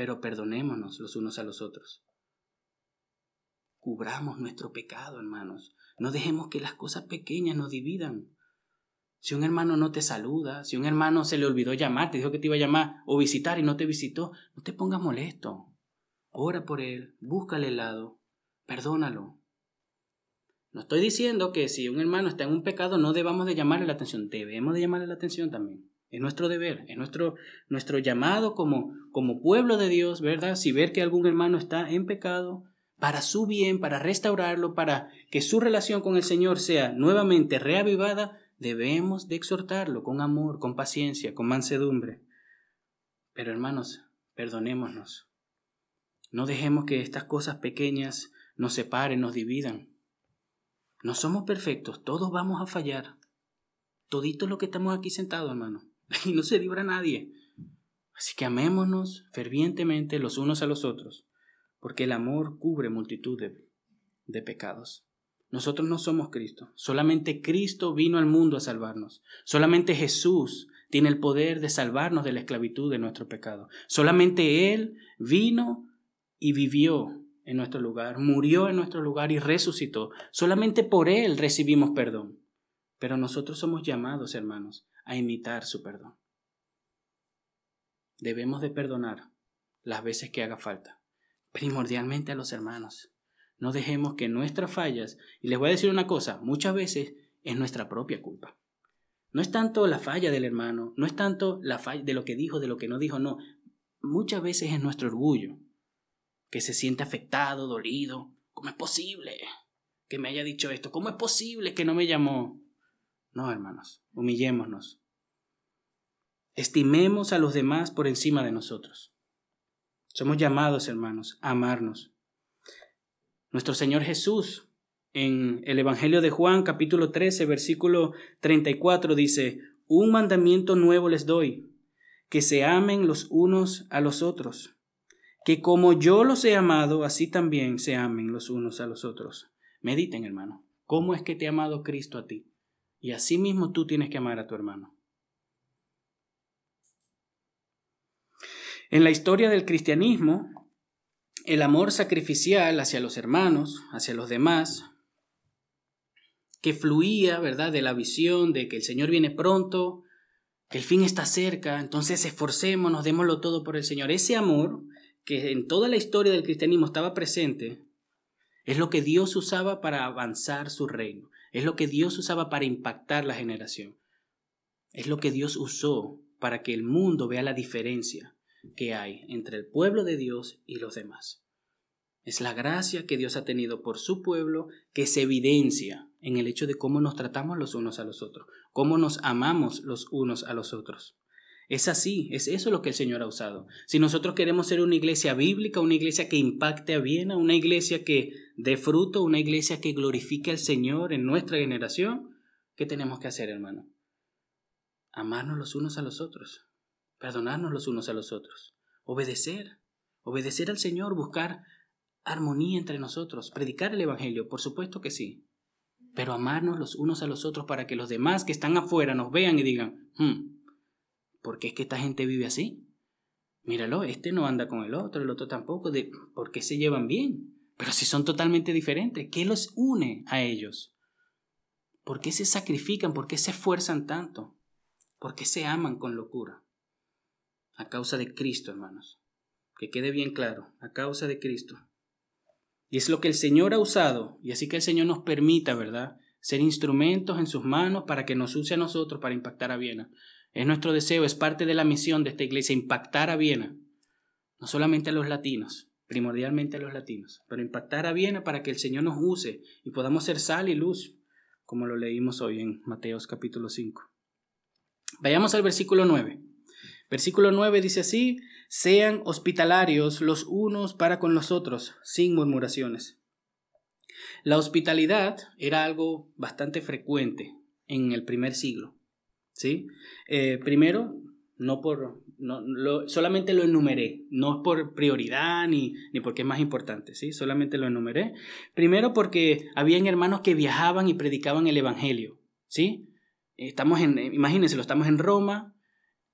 pero perdonémonos los unos a los otros. Cubramos nuestro pecado, hermanos. No dejemos que las cosas pequeñas nos dividan. Si un hermano no te saluda, si un hermano se le olvidó llamar, te dijo que te iba a llamar o visitar y no te visitó, no te pongas molesto. Ora por él, búscale el lado, perdónalo. No estoy diciendo que si un hermano está en un pecado no debamos de llamarle la atención, debemos de llamarle la atención también. Es nuestro deber, es nuestro, nuestro llamado como, como pueblo de Dios, ¿verdad? Si ver que algún hermano está en pecado, para su bien, para restaurarlo, para que su relación con el Señor sea nuevamente reavivada, debemos de exhortarlo con amor, con paciencia, con mansedumbre. Pero hermanos, perdonémonos. No dejemos que estas cosas pequeñas nos separen, nos dividan. No somos perfectos, todos vamos a fallar. Todito lo que estamos aquí sentados, hermano. y no se libra nadie. Así que amémonos fervientemente los unos a los otros, porque el amor cubre multitud de, de pecados. Nosotros no somos Cristo, solamente Cristo vino al mundo a salvarnos, solamente Jesús tiene el poder de salvarnos de la esclavitud de nuestro pecado, solamente Él vino y vivió en nuestro lugar, murió en nuestro lugar y resucitó, solamente por Él recibimos perdón. Pero nosotros somos llamados, hermanos, a imitar su perdón. Debemos de perdonar las veces que haga falta, primordialmente a los hermanos. No dejemos que nuestras fallas, y les voy a decir una cosa, muchas veces es nuestra propia culpa. No es tanto la falla del hermano, no es tanto la falla de lo que dijo, de lo que no dijo, no. Muchas veces es nuestro orgullo, que se siente afectado, dolido. ¿Cómo es posible que me haya dicho esto? ¿Cómo es posible que no me llamó? No, hermanos, humillémonos. Estimemos a los demás por encima de nosotros. Somos llamados, hermanos, a amarnos. Nuestro Señor Jesús, en el Evangelio de Juan, capítulo 13, versículo 34, dice, un mandamiento nuevo les doy, que se amen los unos a los otros, que como yo los he amado, así también se amen los unos a los otros. Mediten, hermano, ¿cómo es que te ha amado Cristo a ti? Y así mismo tú tienes que amar a tu hermano. En la historia del cristianismo, el amor sacrificial hacia los hermanos, hacia los demás, que fluía, ¿verdad?, de la visión de que el Señor viene pronto, que el fin está cerca, entonces esforcémonos, démoslo todo por el Señor. Ese amor que en toda la historia del cristianismo estaba presente, es lo que Dios usaba para avanzar su reino, es lo que Dios usaba para impactar la generación, es lo que Dios usó para que el mundo vea la diferencia que hay entre el pueblo de Dios y los demás. Es la gracia que Dios ha tenido por su pueblo que se evidencia en el hecho de cómo nos tratamos los unos a los otros, cómo nos amamos los unos a los otros. Es así, es eso lo que el Señor ha usado. Si nosotros queremos ser una iglesia bíblica, una iglesia que impacte a Viena, una iglesia que dé fruto, una iglesia que glorifique al Señor en nuestra generación, ¿qué tenemos que hacer, hermano? Amarnos los unos a los otros, perdonarnos los unos a los otros, obedecer, obedecer al Señor, buscar armonía entre nosotros, predicar el Evangelio, por supuesto que sí, pero amarnos los unos a los otros para que los demás que están afuera nos vean y digan, hmm, ¿por qué es que esta gente vive así? Míralo, este no anda con el otro, el otro tampoco, de, ¿por qué se llevan bien? Pero si son totalmente diferentes, ¿qué los une a ellos? ¿Por qué se sacrifican? ¿Por qué se esfuerzan tanto? ¿Por qué se aman con locura? A causa de Cristo, hermanos. Que quede bien claro, a causa de Cristo. Y es lo que el Señor ha usado, y así que el Señor nos permita, ¿verdad? Ser instrumentos en sus manos para que nos use a nosotros para impactar a Viena. Es nuestro deseo, es parte de la misión de esta iglesia, impactar a Viena. No solamente a los latinos, primordialmente a los latinos, pero impactar a Viena para que el Señor nos use y podamos ser sal y luz, como lo leímos hoy en Mateos capítulo 5. Vayamos al versículo 9. Versículo 9 dice así, sean hospitalarios los unos para con los otros, sin murmuraciones. La hospitalidad era algo bastante frecuente en el primer siglo. ¿Sí? Eh, primero, no por, no, solamente lo enumeré, no es por prioridad ni, ni porque es más importante, ¿sí? solamente lo enumeré. Primero porque habían hermanos que viajaban y predicaban el Evangelio. ¿sí? Estamos en, imagínense, lo estamos en Roma,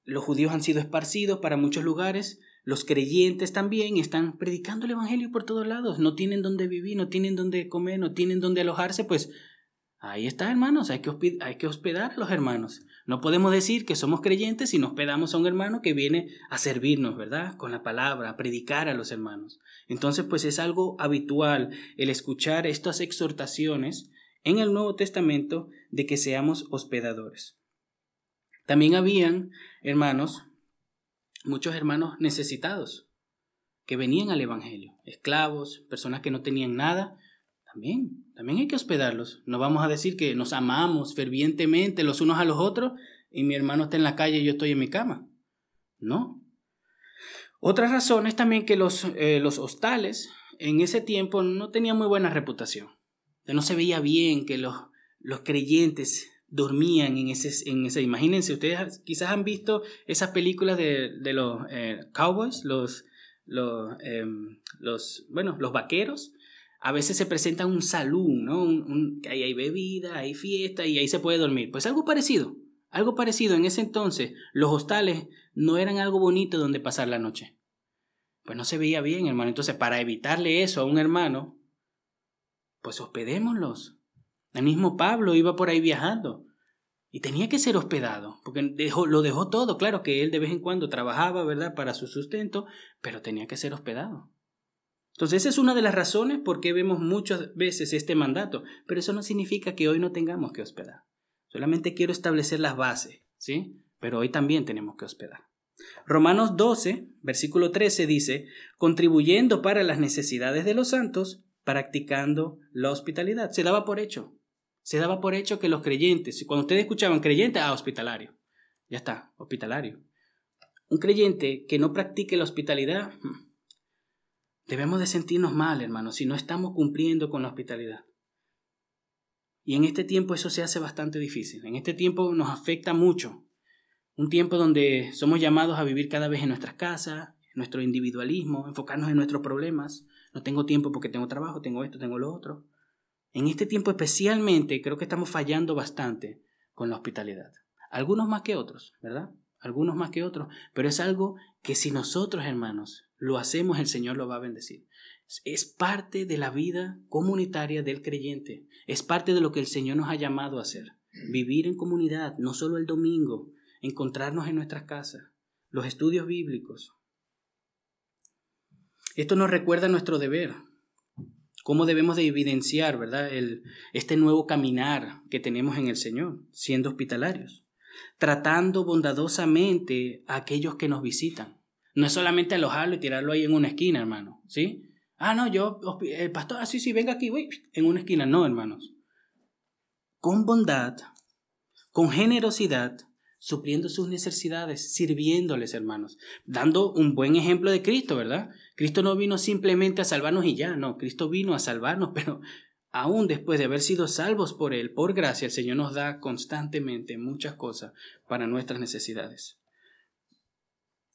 los judíos han sido esparcidos para muchos lugares, los creyentes también están predicando el Evangelio por todos lados, no tienen dónde vivir, no tienen dónde comer, no tienen dónde alojarse, pues ahí está, hermanos, hay que, hay que hospedar a los hermanos. No podemos decir que somos creyentes si nos hospedamos a un hermano que viene a servirnos, ¿verdad? Con la palabra, a predicar a los hermanos. Entonces, pues es algo habitual el escuchar estas exhortaciones en el Nuevo Testamento de que seamos hospedadores. También habían hermanos, muchos hermanos necesitados, que venían al Evangelio, esclavos, personas que no tenían nada, también, también hay que hospedarlos. No vamos a decir que nos amamos fervientemente los unos a los otros y mi hermano está en la calle y yo estoy en mi cama. No. Otra razón es también que los, eh, los hostales en ese tiempo no tenían muy buena reputación. No se veía bien que los, los creyentes dormían en ese, en ese. Imagínense, ustedes quizás han visto esas películas de, de los eh, cowboys, los, los, em, los, bueno, los vaqueros. A veces se presenta un salón, ¿no? Un, ahí hay bebida, hay fiesta y ahí se puede dormir. Pues algo parecido, algo parecido. En ese entonces, los hostales no eran algo bonito donde pasar la noche. Pues no se veía bien, hermano. Entonces, para evitarle eso a un hermano, pues hospedémoslos. El mismo Pablo iba por ahí viajando y tenía que ser hospedado, porque dejó, lo dejó todo. Claro que él de vez en cuando trabajaba, ¿verdad?, para su sustento, pero tenía que ser hospedado. Entonces, esa es una de las razones por qué vemos muchas veces este mandato, pero eso no significa que hoy no tengamos que hospedar. Solamente quiero establecer las bases, ¿sí? Pero hoy también tenemos que hospedar. Romanos 12, versículo 13 dice, contribuyendo para las necesidades de los santos, practicando la hospitalidad. Se daba por hecho se daba por hecho que los creyentes, cuando ustedes escuchaban creyente, ah, hospitalario. Ya está, hospitalario. Un creyente que no practique la hospitalidad, hmm, debemos de sentirnos mal, hermanos, si no estamos cumpliendo con la hospitalidad. Y en este tiempo eso se hace bastante difícil. En este tiempo nos afecta mucho Un tiempo donde somos llamados a vivir cada vez en nuestras casas, nuestro individualismo, enfocarnos en nuestros problemas. No tengo tiempo porque tengo trabajo, tengo esto, tengo lo otro. En este tiempo especialmente creo que estamos fallando bastante con la hospitalidad. Algunos más que otros, ¿verdad? Algunos más que otros. Pero es algo que si nosotros, hermanos, lo hacemos, el Señor lo va a bendecir. Es parte de la vida comunitaria del creyente. Es parte de lo que el Señor nos ha llamado a hacer. Vivir en comunidad, no solo el domingo, encontrarnos en nuestras casas, los estudios bíblicos. Esto nos recuerda nuestro deber, cómo debemos de evidenciar, ¿verdad? El, este nuevo caminar que tenemos en el Señor, siendo hospitalarios, tratando bondadosamente a aquellos que nos visitan. No es solamente alojarlo y tirarlo ahí en una esquina, hermano, ¿sí? Ah, no, yo, el pastor, ah, sí, sí, venga aquí, voy, en una esquina. No, hermanos. Con bondad, con generosidad, supliendo sus necesidades, sirviéndoles, hermanos, dando un buen ejemplo de Cristo, ¿verdad? Cristo no vino simplemente a salvarnos y ya, no, Cristo vino a salvarnos, pero aún después de haber sido salvos por Él, por gracia, el Señor nos da constantemente muchas cosas para nuestras necesidades.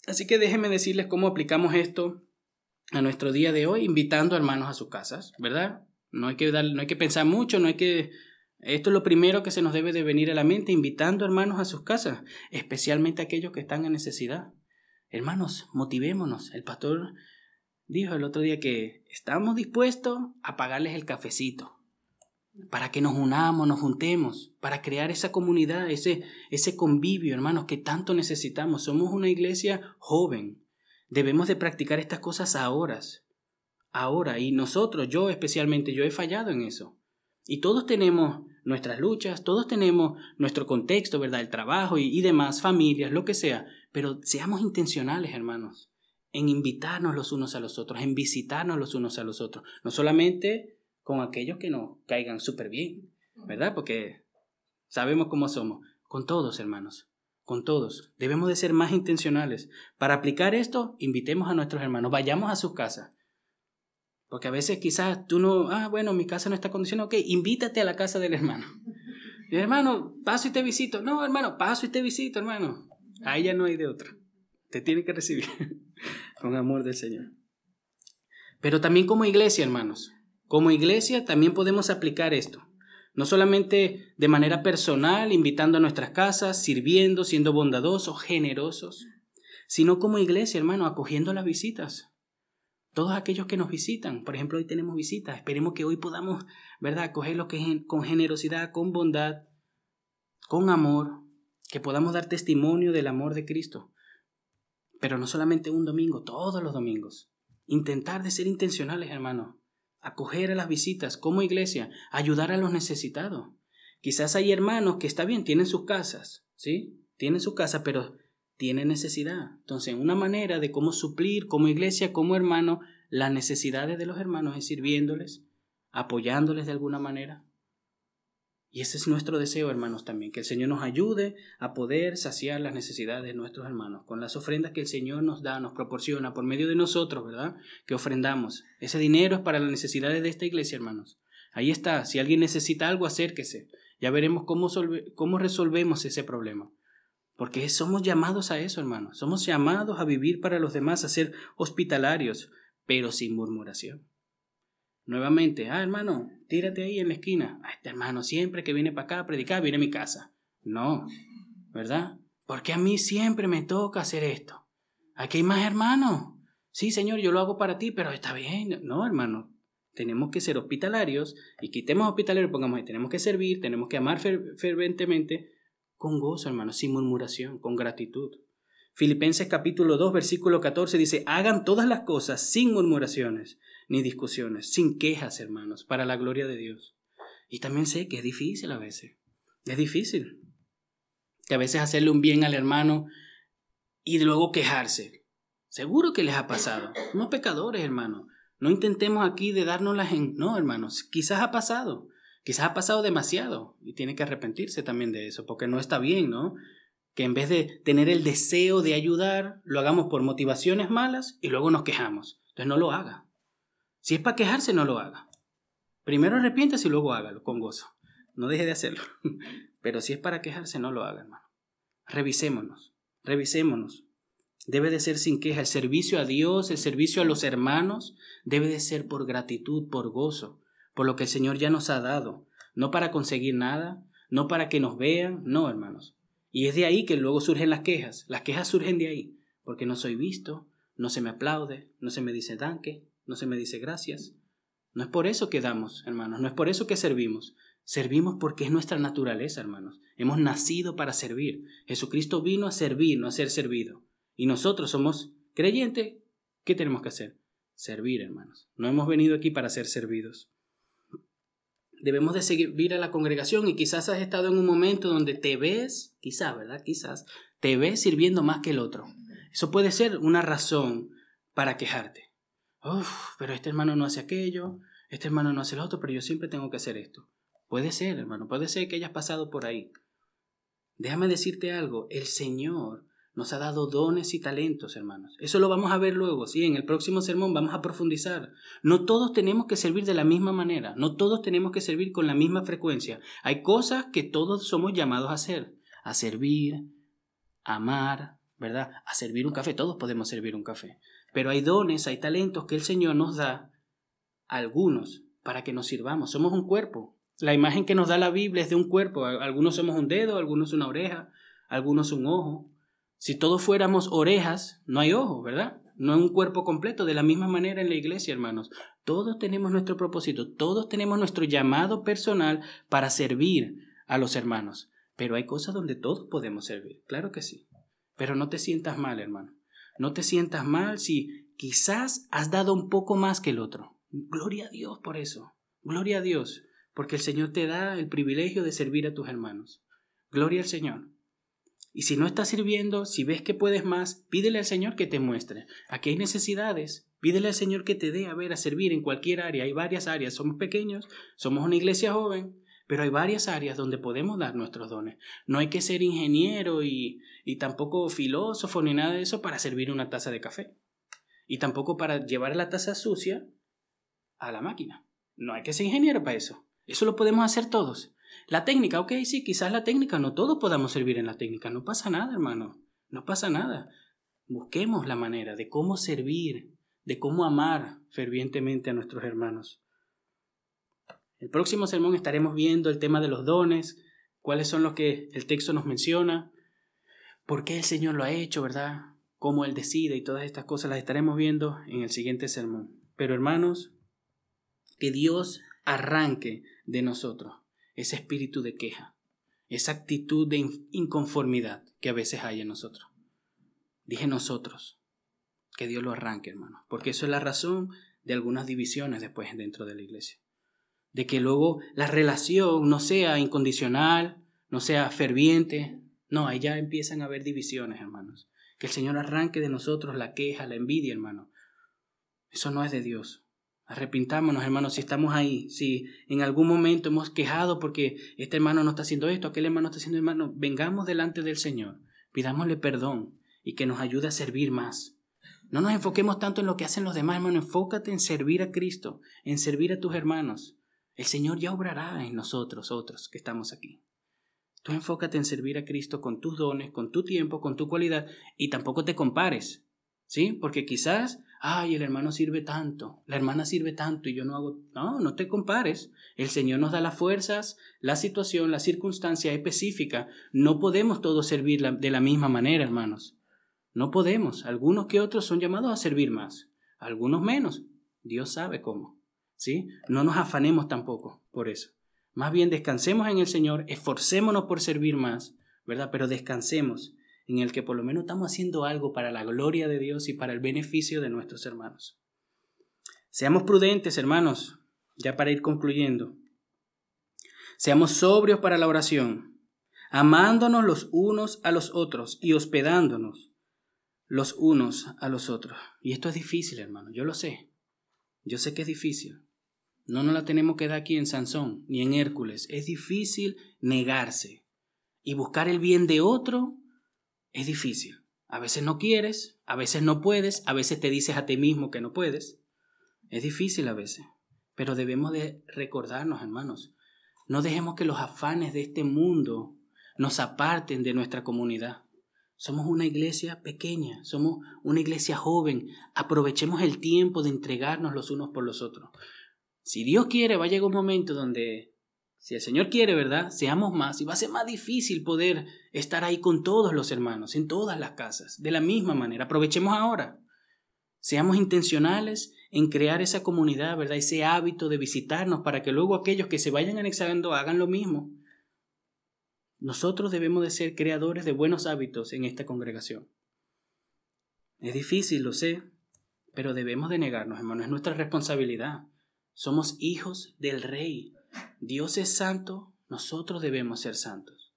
Así que déjenme decirles cómo aplicamos esto a nuestro día de hoy, invitando hermanos a sus casas, ¿verdad? No hay que, dar, no hay que pensar mucho, no hay que... Esto es lo primero que se nos debe de venir a la mente, invitando hermanos a sus casas, especialmente aquellos que están en necesidad. Hermanos, motivémonos. El pastor dijo el otro día que estamos dispuestos a pagarles el cafecito, para que nos unamos, nos juntemos, para crear esa comunidad, ese, ese convivio, hermanos, que tanto necesitamos. Somos una iglesia joven, Debemos de practicar estas cosas ahora. Ahora. Y nosotros, yo especialmente, yo he fallado en eso. Y todos tenemos nuestras luchas, todos tenemos nuestro contexto, ¿verdad? El trabajo y, y demás, familias, lo que sea. Pero seamos intencionales, hermanos, en invitarnos los unos a los otros, en visitarnos los unos a los otros. No solamente con aquellos que nos caigan súper bien, ¿verdad? Porque sabemos cómo somos. Con todos, hermanos con todos. Debemos de ser más intencionales. Para aplicar esto, invitemos a nuestros hermanos, vayamos a sus casas. Porque a veces quizás tú no, ah, bueno, mi casa no está condicionada, ok, invítate a la casa del hermano. Y hermano, paso y te visito. No, hermano, paso y te visito, hermano. Ahí ya no hay de otra. Te tiene que recibir con amor del Señor. Pero también como iglesia, hermanos, como iglesia también podemos aplicar esto. No solamente de manera personal, invitando a nuestras casas, sirviendo, siendo bondadosos, generosos, sino como iglesia, hermano, acogiendo las visitas. Todos aquellos que nos visitan, por ejemplo, hoy tenemos visitas, esperemos que hoy podamos, ¿verdad?, acogerlos con generosidad, con bondad, con amor, que podamos dar testimonio del amor de Cristo. Pero no solamente un domingo, todos los domingos. Intentar de ser intencionales, hermano acoger a las visitas como iglesia, ayudar a los necesitados. Quizás hay hermanos que está bien, tienen sus casas, ¿sí? Tienen su casa, pero tienen necesidad. Entonces, una manera de cómo suplir como iglesia, como hermano, las necesidades de los hermanos es sirviéndoles, apoyándoles de alguna manera. Y ese es nuestro deseo, hermanos, también, que el Señor nos ayude a poder saciar las necesidades de nuestros hermanos, con las ofrendas que el Señor nos da, nos proporciona por medio de nosotros, ¿verdad? Que ofrendamos. Ese dinero es para las necesidades de esta iglesia, hermanos. Ahí está. Si alguien necesita algo, acérquese. Ya veremos cómo, cómo resolvemos ese problema. Porque somos llamados a eso, hermanos. Somos llamados a vivir para los demás, a ser hospitalarios, pero sin murmuración. Nuevamente, ah, hermano, tírate ahí en la esquina. Ah, este hermano siempre que viene para acá a predicar viene a mi casa. No, ¿verdad? Porque a mí siempre me toca hacer esto. Aquí hay más hermanos. Sí, Señor, yo lo hago para ti, pero está bien. No, hermano. Tenemos que ser hospitalarios y quitemos hospitalarios, pongamos ahí. Tenemos que servir, tenemos que amar ferventemente con gozo, hermano, sin murmuración, con gratitud. Filipenses capítulo 2, versículo 14 dice, hagan todas las cosas sin murmuraciones ni discusiones, sin quejas, hermanos, para la gloria de Dios. Y también sé que es difícil a veces. Es difícil. Que a veces hacerle un bien al hermano y luego quejarse. Seguro que les ha pasado. Somos pecadores, hermano. No intentemos aquí de darnos las... En... No, hermanos. Quizás ha pasado. Quizás ha pasado demasiado. Y tiene que arrepentirse también de eso, porque no está bien, ¿no? Que en vez de tener el deseo de ayudar, lo hagamos por motivaciones malas y luego nos quejamos. Entonces no lo haga. Si es para quejarse, no lo haga. Primero arrepiéntase y luego hágalo con gozo. No deje de hacerlo. Pero si es para quejarse, no lo haga, hermano. Revisémonos. Revisémonos. Debe de ser sin queja. El servicio a Dios, el servicio a los hermanos, debe de ser por gratitud, por gozo, por lo que el Señor ya nos ha dado. No para conseguir nada, no para que nos vean, no, hermanos. Y es de ahí que luego surgen las quejas. Las quejas surgen de ahí, porque no soy visto, no se me aplaude, no se me dice danke, no se me dice gracias. No es por eso que damos, hermanos, no es por eso que servimos. Servimos porque es nuestra naturaleza, hermanos. Hemos nacido para servir. Jesucristo vino a servir, no a ser servido. Y nosotros somos creyentes. ¿Qué tenemos que hacer? Servir, hermanos. No hemos venido aquí para ser servidos. Debemos de servir a la congregación y quizás has estado en un momento donde te ves, quizás, ¿verdad? Quizás, te ves sirviendo más que el otro. Eso puede ser una razón para quejarte. Pero este hermano no hace aquello, este hermano no hace lo otro, pero yo siempre tengo que hacer esto. Puede ser, hermano, puede ser que hayas pasado por ahí. Déjame decirte algo, el Señor nos ha dado dones y talentos, hermanos. Eso lo vamos a ver luego, sí, en el próximo sermón vamos a profundizar. No todos tenemos que servir de la misma manera, no todos tenemos que servir con la misma frecuencia. Hay cosas que todos somos llamados a hacer, a servir, a amar, ¿verdad? A servir un café, todos podemos servir un café. Pero hay dones, hay talentos que el Señor nos da algunos para que nos sirvamos. Somos un cuerpo. La imagen que nos da la Biblia es de un cuerpo. Algunos somos un dedo, algunos una oreja, algunos un ojo. Si todos fuéramos orejas, no hay ojos, ¿verdad? No es un cuerpo completo. De la misma manera en la iglesia, hermanos. Todos tenemos nuestro propósito, todos tenemos nuestro llamado personal para servir a los hermanos. Pero hay cosas donde todos podemos servir, claro que sí. Pero no te sientas mal, hermano. No te sientas mal si quizás has dado un poco más que el otro. Gloria a Dios por eso. Gloria a Dios, porque el Señor te da el privilegio de servir a tus hermanos. Gloria al Señor. Y si no estás sirviendo, si ves que puedes más, pídele al Señor que te muestre. Aquí hay necesidades. Pídele al Señor que te dé a ver, a servir en cualquier área. Hay varias áreas. Somos pequeños, somos una iglesia joven, pero hay varias áreas donde podemos dar nuestros dones. No hay que ser ingeniero y, y tampoco filósofo ni nada de eso para servir una taza de café. Y tampoco para llevar la taza sucia a la máquina. No hay que ser ingeniero para eso. Eso lo podemos hacer todos. La técnica, ok, sí, quizás la técnica, no todos podamos servir en la técnica. No pasa nada, hermano. No pasa nada. Busquemos la manera de cómo servir, de cómo amar fervientemente a nuestros hermanos. El próximo sermón estaremos viendo el tema de los dones, cuáles son los que el texto nos menciona, por qué el Señor lo ha hecho, ¿verdad? Cómo Él decide y todas estas cosas las estaremos viendo en el siguiente sermón. Pero hermanos, que Dios arranque de nosotros ese espíritu de queja, esa actitud de inconformidad que a veces hay en nosotros. Dije nosotros, que Dios lo arranque, hermano, porque eso es la razón de algunas divisiones después dentro de la iglesia de que luego la relación no sea incondicional, no sea ferviente. No, ahí ya empiezan a haber divisiones, hermanos. Que el Señor arranque de nosotros la queja, la envidia, hermano. Eso no es de Dios. Arrepintámonos, hermanos, si estamos ahí, si en algún momento hemos quejado porque este hermano no está haciendo esto, aquel hermano está haciendo hermano, vengamos delante del Señor, pidámosle perdón y que nos ayude a servir más. No nos enfoquemos tanto en lo que hacen los demás, hermano, enfócate en servir a Cristo, en servir a tus hermanos. El Señor ya obrará en nosotros, otros que estamos aquí. Tú enfócate en servir a Cristo con tus dones, con tu tiempo, con tu cualidad y tampoco te compares, ¿sí? Porque quizás, ay, el hermano sirve tanto, la hermana sirve tanto y yo no hago... No, no te compares. El Señor nos da las fuerzas, la situación, la circunstancia específica. No podemos todos servir de la misma manera, hermanos. No podemos. Algunos que otros son llamados a servir más, algunos menos. Dios sabe cómo. No nos afanemos tampoco por eso. Más bien descansemos en el Señor, esforcémonos por servir más, ¿verdad? Pero descansemos en el que por lo menos estamos haciendo algo para la gloria de Dios y para el beneficio de nuestros hermanos. Seamos prudentes, hermanos, ya para ir concluyendo. Seamos sobrios para la oración, amándonos los unos a los otros y hospedándonos los unos a los otros. Y esto es difícil, hermano, yo lo sé. Yo sé que es difícil. No nos la tenemos que dar aquí en Sansón ni en Hércules. Es difícil negarse. Y buscar el bien de otro es difícil. A veces no quieres, a veces no puedes, a veces te dices a ti mismo que no puedes. Es difícil a veces. Pero debemos de recordarnos, hermanos. No dejemos que los afanes de este mundo nos aparten de nuestra comunidad. Somos una iglesia pequeña, somos una iglesia joven. Aprovechemos el tiempo de entregarnos los unos por los otros. Si Dios quiere, va a llegar un momento donde, si el Señor quiere, ¿verdad? Seamos más y va a ser más difícil poder estar ahí con todos los hermanos, en todas las casas, de la misma manera. Aprovechemos ahora. Seamos intencionales en crear esa comunidad, ¿verdad? Ese hábito de visitarnos para que luego aquellos que se vayan anexando hagan lo mismo. Nosotros debemos de ser creadores de buenos hábitos en esta congregación. Es difícil, lo sé, pero debemos de negarnos, hermano, es nuestra responsabilidad. Somos hijos del Rey. Dios es santo, nosotros debemos ser santos.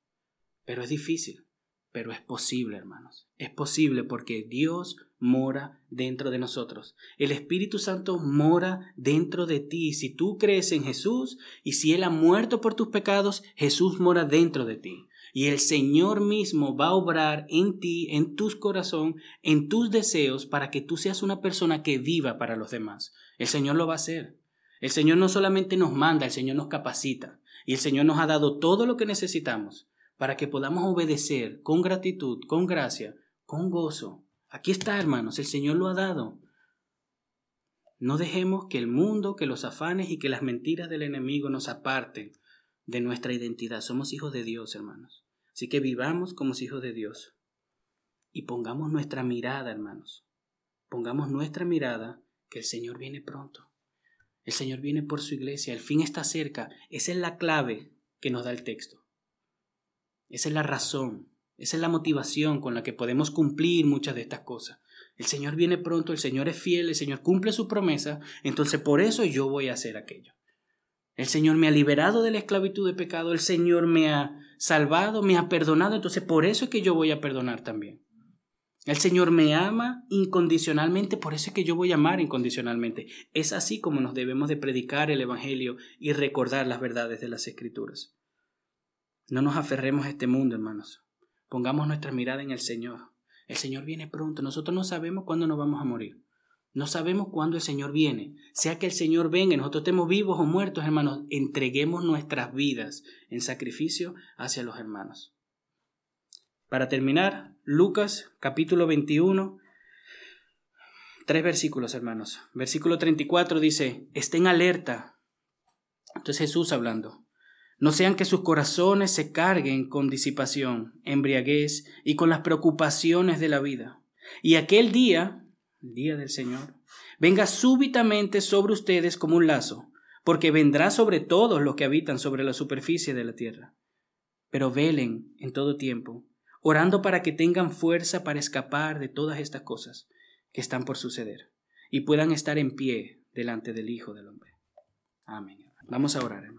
Pero es difícil, pero es posible, hermanos. Es posible porque Dios mora dentro de nosotros. El Espíritu Santo mora dentro de ti. Si tú crees en Jesús y si Él ha muerto por tus pecados, Jesús mora dentro de ti. Y el Señor mismo va a obrar en ti, en tus corazón, en tus deseos, para que tú seas una persona que viva para los demás. El Señor lo va a hacer. El Señor no solamente nos manda, el Señor nos capacita. Y el Señor nos ha dado todo lo que necesitamos para que podamos obedecer con gratitud, con gracia, con gozo, Aquí está, hermanos, el Señor lo ha dado. No dejemos que el mundo, que los afanes y que las mentiras del enemigo nos aparten de nuestra identidad. Somos hijos de Dios, hermanos. Así que vivamos como hijos de Dios. Y pongamos nuestra mirada, hermanos. Pongamos nuestra mirada que el Señor viene pronto. El Señor viene por su iglesia. El fin está cerca. Esa es la clave que nos da el texto. Esa es la razón esa es la motivación con la que podemos cumplir muchas de estas cosas. El Señor viene pronto, el Señor es fiel, el Señor cumple su promesa, entonces por eso yo voy a hacer aquello. El Señor me ha liberado de la esclavitud de pecado, el Señor me ha salvado, me ha perdonado, entonces por eso es que yo voy a perdonar también. El Señor me ama incondicionalmente, por eso es que yo voy a amar incondicionalmente. Es así como nos debemos de predicar el Evangelio y recordar las verdades de las Escrituras. No nos aferremos a este mundo, hermanos. Pongamos nuestra mirada en el Señor. El Señor viene pronto. Nosotros no sabemos cuándo nos vamos a morir. No sabemos cuándo el Señor viene. Sea que el Señor venga nosotros estemos vivos o muertos, hermanos, entreguemos nuestras vidas en sacrificio hacia los hermanos. Para terminar, Lucas capítulo 21, tres versículos, hermanos. Versículo 34 dice, estén alerta. Entonces Jesús hablando. No sean que sus corazones se carguen con disipación, embriaguez y con las preocupaciones de la vida. Y aquel día, el día del Señor, venga súbitamente sobre ustedes como un lazo, porque vendrá sobre todos los que habitan sobre la superficie de la tierra. Pero velen en todo tiempo, orando para que tengan fuerza para escapar de todas estas cosas que están por suceder y puedan estar en pie delante del Hijo del Hombre. Amén. Vamos a orar, hermano.